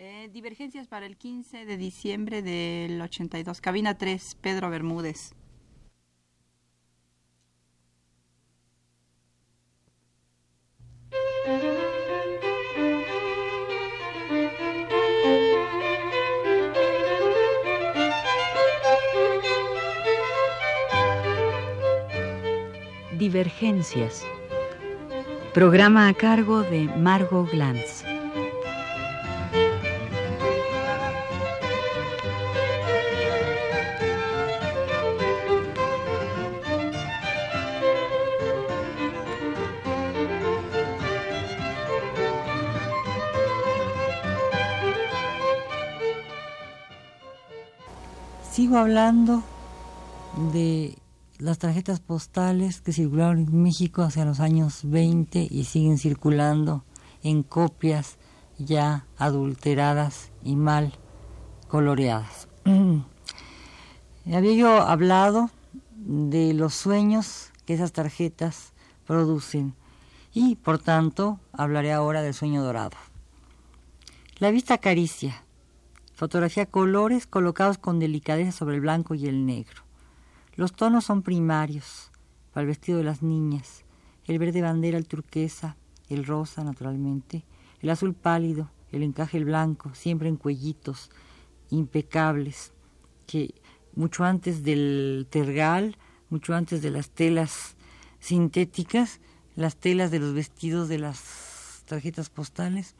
Eh, divergencias para el 15 de diciembre del 82. Cabina 3, Pedro Bermúdez. Divergencias. Programa a cargo de Margot Glantz. Hablando de las tarjetas postales que circularon en México hacia los años 20 y siguen circulando en copias ya adulteradas y mal coloreadas. Había yo hablado de los sueños que esas tarjetas producen y por tanto hablaré ahora del sueño dorado. La vista acaricia, fotografía colores colocados con delicadeza sobre el blanco y el negro los tonos son primarios para el vestido de las niñas. El verde bandera, el turquesa, el rosa, naturalmente, el azul pálido, el encaje blanco, siempre en cuellitos impecables, que mucho antes del tergal, mucho antes de las telas sintéticas, las telas de los vestidos de las tarjetas postales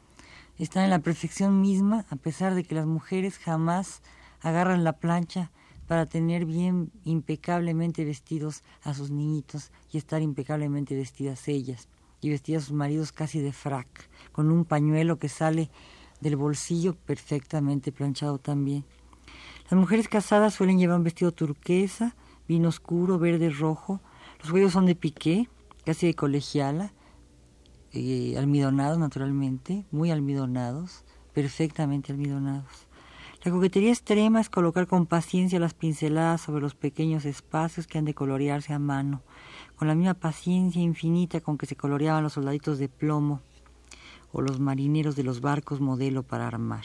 están en la perfección misma, a pesar de que las mujeres jamás agarran la plancha para tener bien impecablemente vestidos a sus niñitos y estar impecablemente vestidas ellas y vestidas a sus maridos casi de frac, con un pañuelo que sale del bolsillo perfectamente planchado también. Las mujeres casadas suelen llevar un vestido turquesa, vino oscuro, verde, rojo. Los cuellos son de piqué, casi de colegiala, eh, almidonados naturalmente, muy almidonados, perfectamente almidonados. La coquetería extrema es colocar con paciencia las pinceladas sobre los pequeños espacios que han de colorearse a mano, con la misma paciencia infinita con que se coloreaban los soldaditos de plomo o los marineros de los barcos modelo para armar.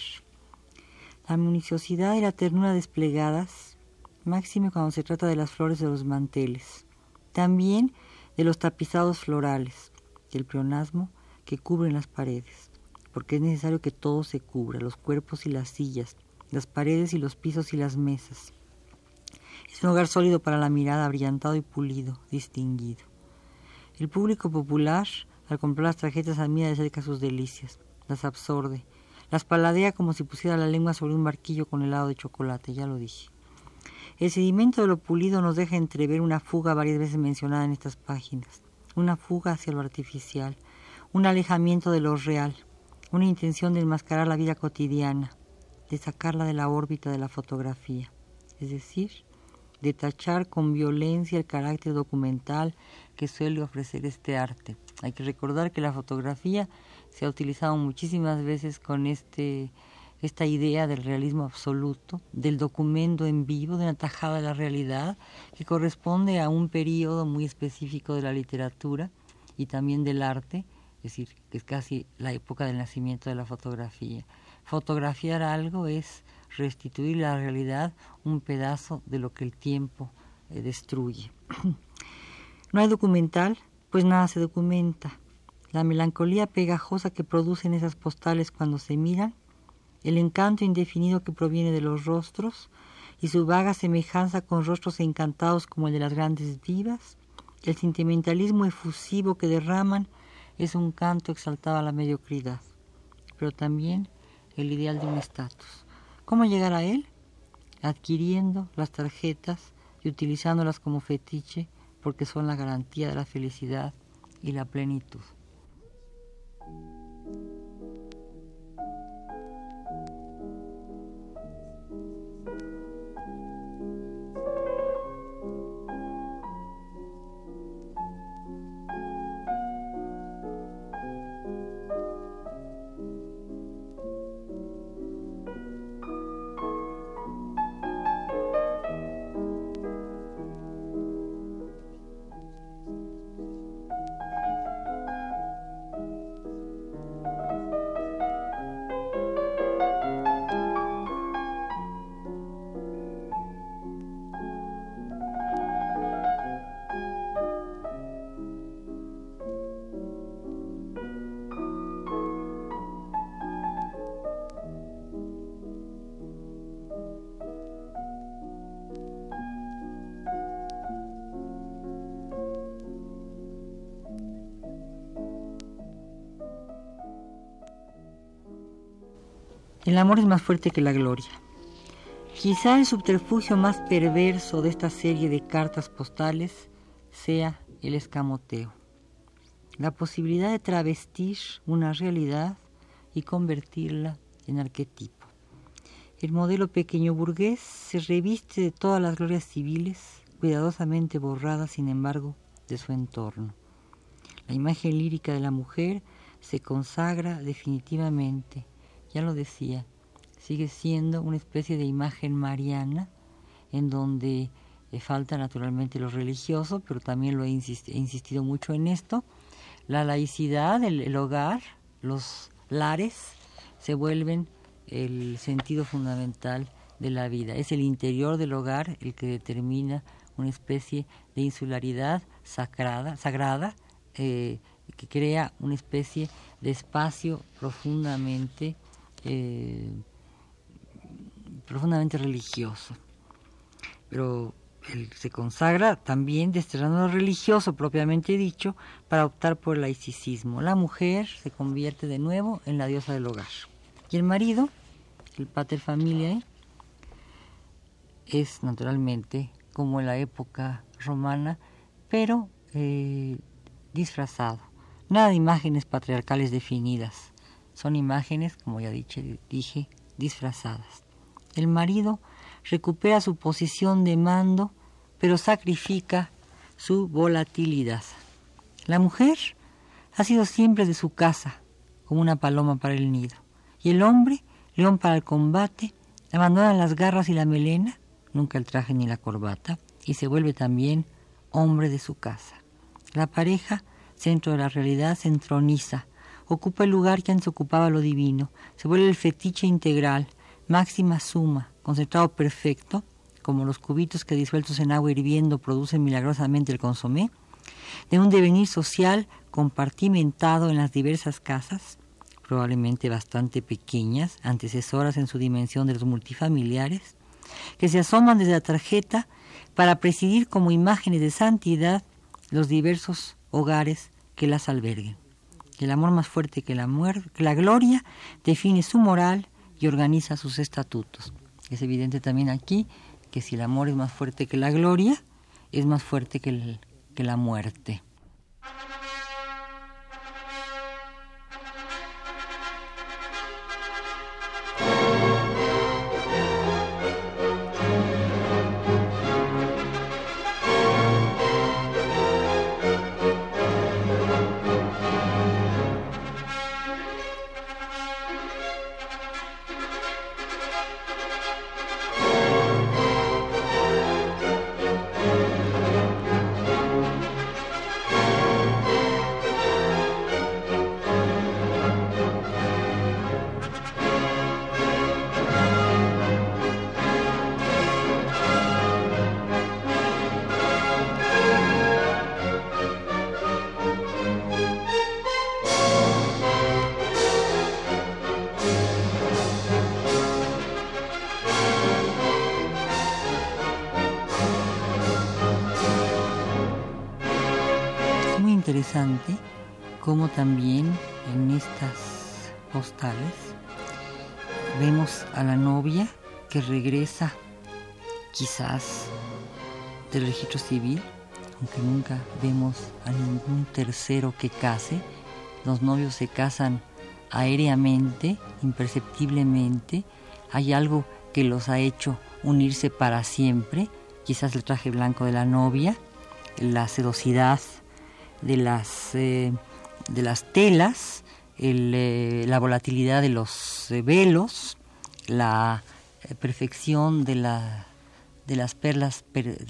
La minuciosidad y la ternura desplegadas, máxime cuando se trata de las flores de los manteles, también de los tapizados florales, del pleonasmo que cubren las paredes, porque es necesario que todo se cubra, los cuerpos y las sillas, las paredes y los pisos y las mesas. Es un hogar sólido para la mirada, brillantado y pulido, distinguido. El público popular, al comprar las tarjetas, admira de cerca sus delicias, las absorbe, las paladea como si pusiera la lengua sobre un barquillo con helado de chocolate, ya lo dije. El sedimento de lo pulido nos deja entrever una fuga varias veces mencionada en estas páginas, una fuga hacia lo artificial, un alejamiento de lo real, una intención de enmascarar la vida cotidiana, de sacarla de la órbita de la fotografía, es decir, de tachar con violencia el carácter documental que suele ofrecer este arte. Hay que recordar que la fotografía se ha utilizado muchísimas veces con este esta idea del realismo absoluto, del documento en vivo, de una tajada de la realidad, que corresponde a un periodo muy específico de la literatura y también del arte, es decir, que es casi la época del nacimiento de la fotografía. Fotografiar algo es restituir la realidad un pedazo de lo que el tiempo eh, destruye. no hay documental, pues nada se documenta. La melancolía pegajosa que producen esas postales cuando se miran, el encanto indefinido que proviene de los rostros y su vaga semejanza con rostros encantados como el de las grandes divas, el sentimentalismo efusivo que derraman es un canto exaltado a la mediocridad, pero también el ideal de un estatus. ¿Cómo llegar a él? Adquiriendo las tarjetas y utilizándolas como fetiche porque son la garantía de la felicidad y la plenitud. El amor es más fuerte que la gloria. Quizá el subterfugio más perverso de esta serie de cartas postales sea el escamoteo, la posibilidad de travestir una realidad y convertirla en arquetipo. El modelo pequeño burgués se reviste de todas las glorias civiles, cuidadosamente borradas, sin embargo, de su entorno. La imagen lírica de la mujer se consagra definitivamente, ya lo decía, sigue siendo una especie de imagen mariana en donde eh, falta naturalmente lo religioso, pero también lo he, insistido mucho en esto. La laicidad, el, hogar, los lares se vuelven el sentido fundamental de la vida. Es el interior del hogar el que determina una especie de insularidad sacrada, sagrada eh, que crea una especie de espacio profundamente eh, profundamente religioso. Pero él se consagra también desterrando lo religioso propiamente dicho para optar por el laicismo. La mujer se convierte de nuevo en la diosa del hogar. Y el marido, el pater familiae, es naturalmente como en la época romana, pero eh, disfrazado. Nada de imágenes patriarcales definidas. Son imágenes, como ya dije, disfrazadas. El marido recupera su posición de mando, pero sacrifica su volatilidad. La mujer ha sido siempre de su casa, como una paloma para el nido. Y el hombre, león para el combate, abandona las garras y la melena, nunca el traje ni la corbata, y se vuelve también hombre de su casa. La pareja, centro de la realidad, se entroniza, ocupa el lugar que antes ocupaba lo divino, se vuelve el fetiche integral, máxima suma, concentrado perfecto, como los cubitos que disueltos en agua hirviendo producen milagrosamente el consomé, de un devenir social compartimentado en las diversas casas, probablemente bastante pequeñas, antecesoras en su dimensión de los multifamiliares, que se asoman desde la tarjeta para presidir como imágenes de santidad los diversos hogares que las alberguen. El amor más fuerte que la, que la gloria define su moral y organiza sus estatutos. Es evidente también aquí que si el amor es más fuerte que la gloria, es más fuerte que, que la muerte. Como también en estas postales vemos a la novia que regresa quizás del registro civil, aunque nunca vemos a ningún tercero que case. Los novios se casan aéreamente, imperceptiblemente. Hay algo que los ha hecho unirse para siempre, quizás el traje blanco de la novia, la sedosidad de las, eh, de las telas, eh, la volatilidad de los eh, velos, la perfección de, la, de las perlas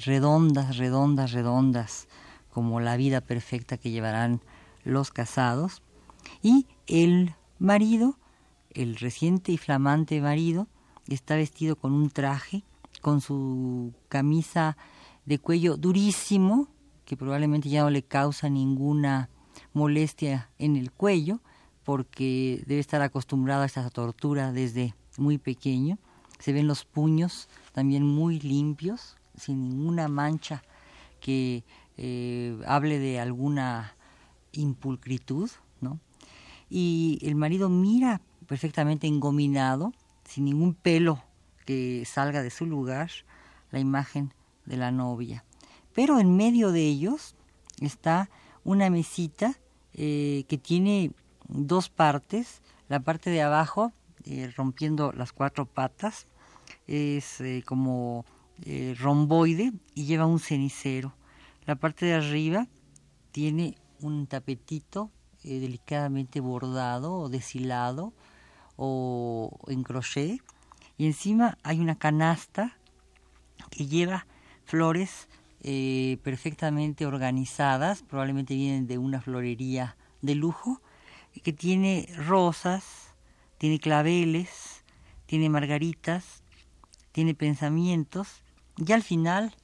redondas, redondas, redondas, como la vida perfecta que llevarán los casados. Y el marido, el reciente y flamante marido, está vestido con un traje, con su camisa de cuello durísimo, que probablemente ya no le causa ninguna molestia en el cuello, porque debe estar acostumbrado a esta tortura desde muy pequeño. Se ven los puños también muy limpios, sin ninguna mancha que eh, hable de alguna impulcritud, ¿no? Y el marido mira perfectamente engominado sin ningún pelo que salga de su lugar, la imagen de la novia. Pero en medio de ellos está una mesita eh, que tiene dos partes. La parte de abajo, eh, rompiendo las cuatro patas, es eh, como romboide y lleva un cenicero. La parte de arriba tiene un tapetito delicadamente bordado o deshilado o en crochet y encima hay una canasta que lleva flores eh, perfectamente organizadas, probablemente vienen de una florería de lujo, que tiene rosas, tiene claveles, tiene margaritas, tiene pensamientos, y al final,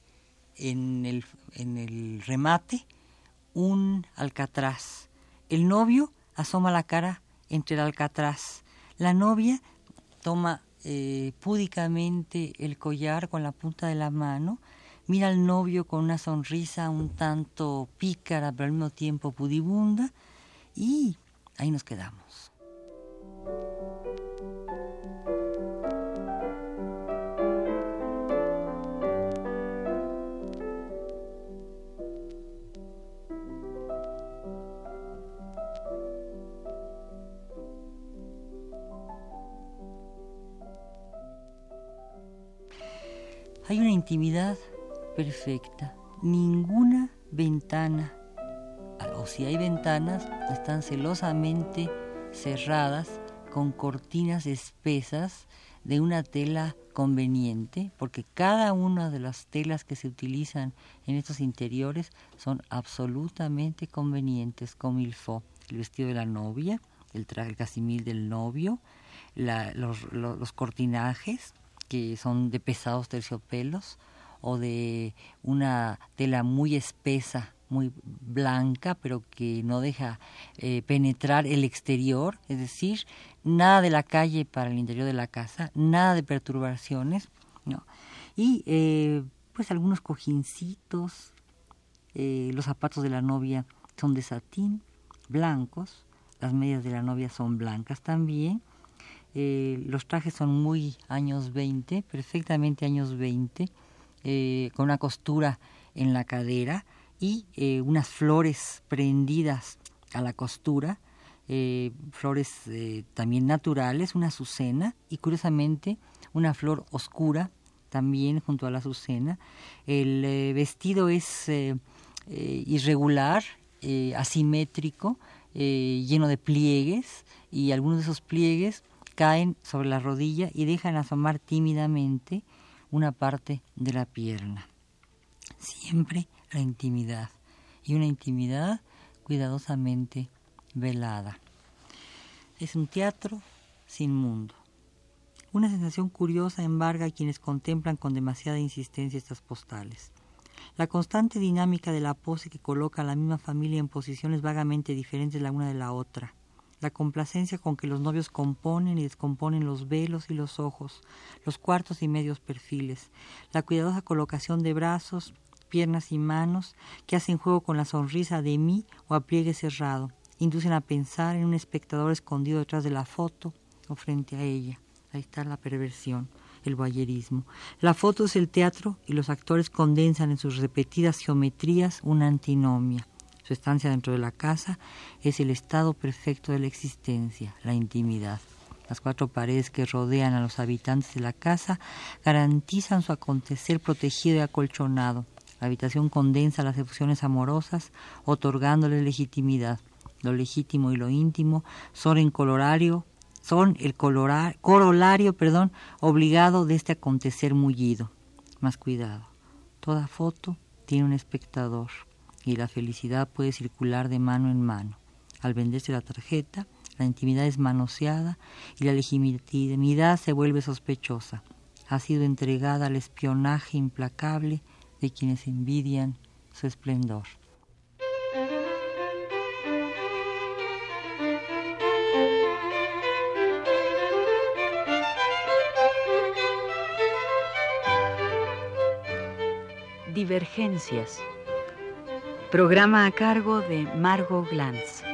en el, en el remate, un alcatraz. El novio asoma la cara entre el alcatraz. La novia toma eh, púdicamente el collar con la punta de la mano, mira al novio con una sonrisa un tanto pícara, pero al mismo tiempo pudibunda, y ahí nos quedamos. Hay una intimidad perfecta, ninguna ventana, o si hay ventanas, están celosamente cerradas con cortinas espesas de una tela conveniente, porque cada una de las telas que se utilizan en estos interiores son absolutamente convenientes, como el fo, el vestido de la novia, el traje casimil del novio, los cortinajes, que son de pesados terciopelos o de una tela muy espesa, muy blanca, pero que no deja eh, penetrar el exterior, es decir, nada de la calle para el interior de la casa, nada de perturbaciones, ¿no? y eh, pues algunos cojincitos, eh, los zapatos de la novia son de satín, blancos, las medias de la novia son blancas también, eh, los trajes son muy años 20, perfectamente años 20, eh, con una costura en la cadera y eh, unas flores prendidas a la costura, flores también naturales, una azucena y curiosamente una flor oscura también junto a la azucena. El vestido es irregular, asimétrico, lleno de pliegues y algunos de esos pliegues caen sobre la rodilla y dejan asomar tímidamente una parte de la pierna. Siempre la intimidad, y una intimidad cuidadosamente velada. Es un teatro sin mundo. Una sensación curiosa embarga a quienes contemplan con demasiada insistencia estas postales. La constante dinámica de la pose que coloca a la misma familia en posiciones vagamente diferentes la una de la otra, la complacencia con que los novios componen y descomponen los velos y los ojos, los cuartos y medios perfiles, la cuidadosa colocación de brazos, piernas y manos que hacen juego con la sonrisa de mí o a pliegue cerrado, inducen a pensar en un espectador escondido detrás de la foto o frente a ella. Ahí está la perversión, el boyerismo. La foto es el teatro y los actores condensan en sus repetidas geometrías una antinomia. Su estancia dentro de la casa es el estado perfecto de la existencia, la intimidad. Las cuatro paredes que rodean a los habitantes de la casa garantizan su acontecer protegido y acolchonado. La habitación condensa las emociones amorosas, otorgándole legitimidad. Lo legítimo y lo íntimo son en colorario, son el corolario, perdón, obligado de este acontecer mullido. Más cuidado. Toda foto tiene un espectador y la felicidad puede circular de mano en mano. Al venderse la tarjeta, la intimidad es manoseada y la legitimidad se vuelve sospechosa. Ha sido entregada al espionaje implacable de quienes envidian su esplendor. Divergencias Programa a cargo de Margot Glantz.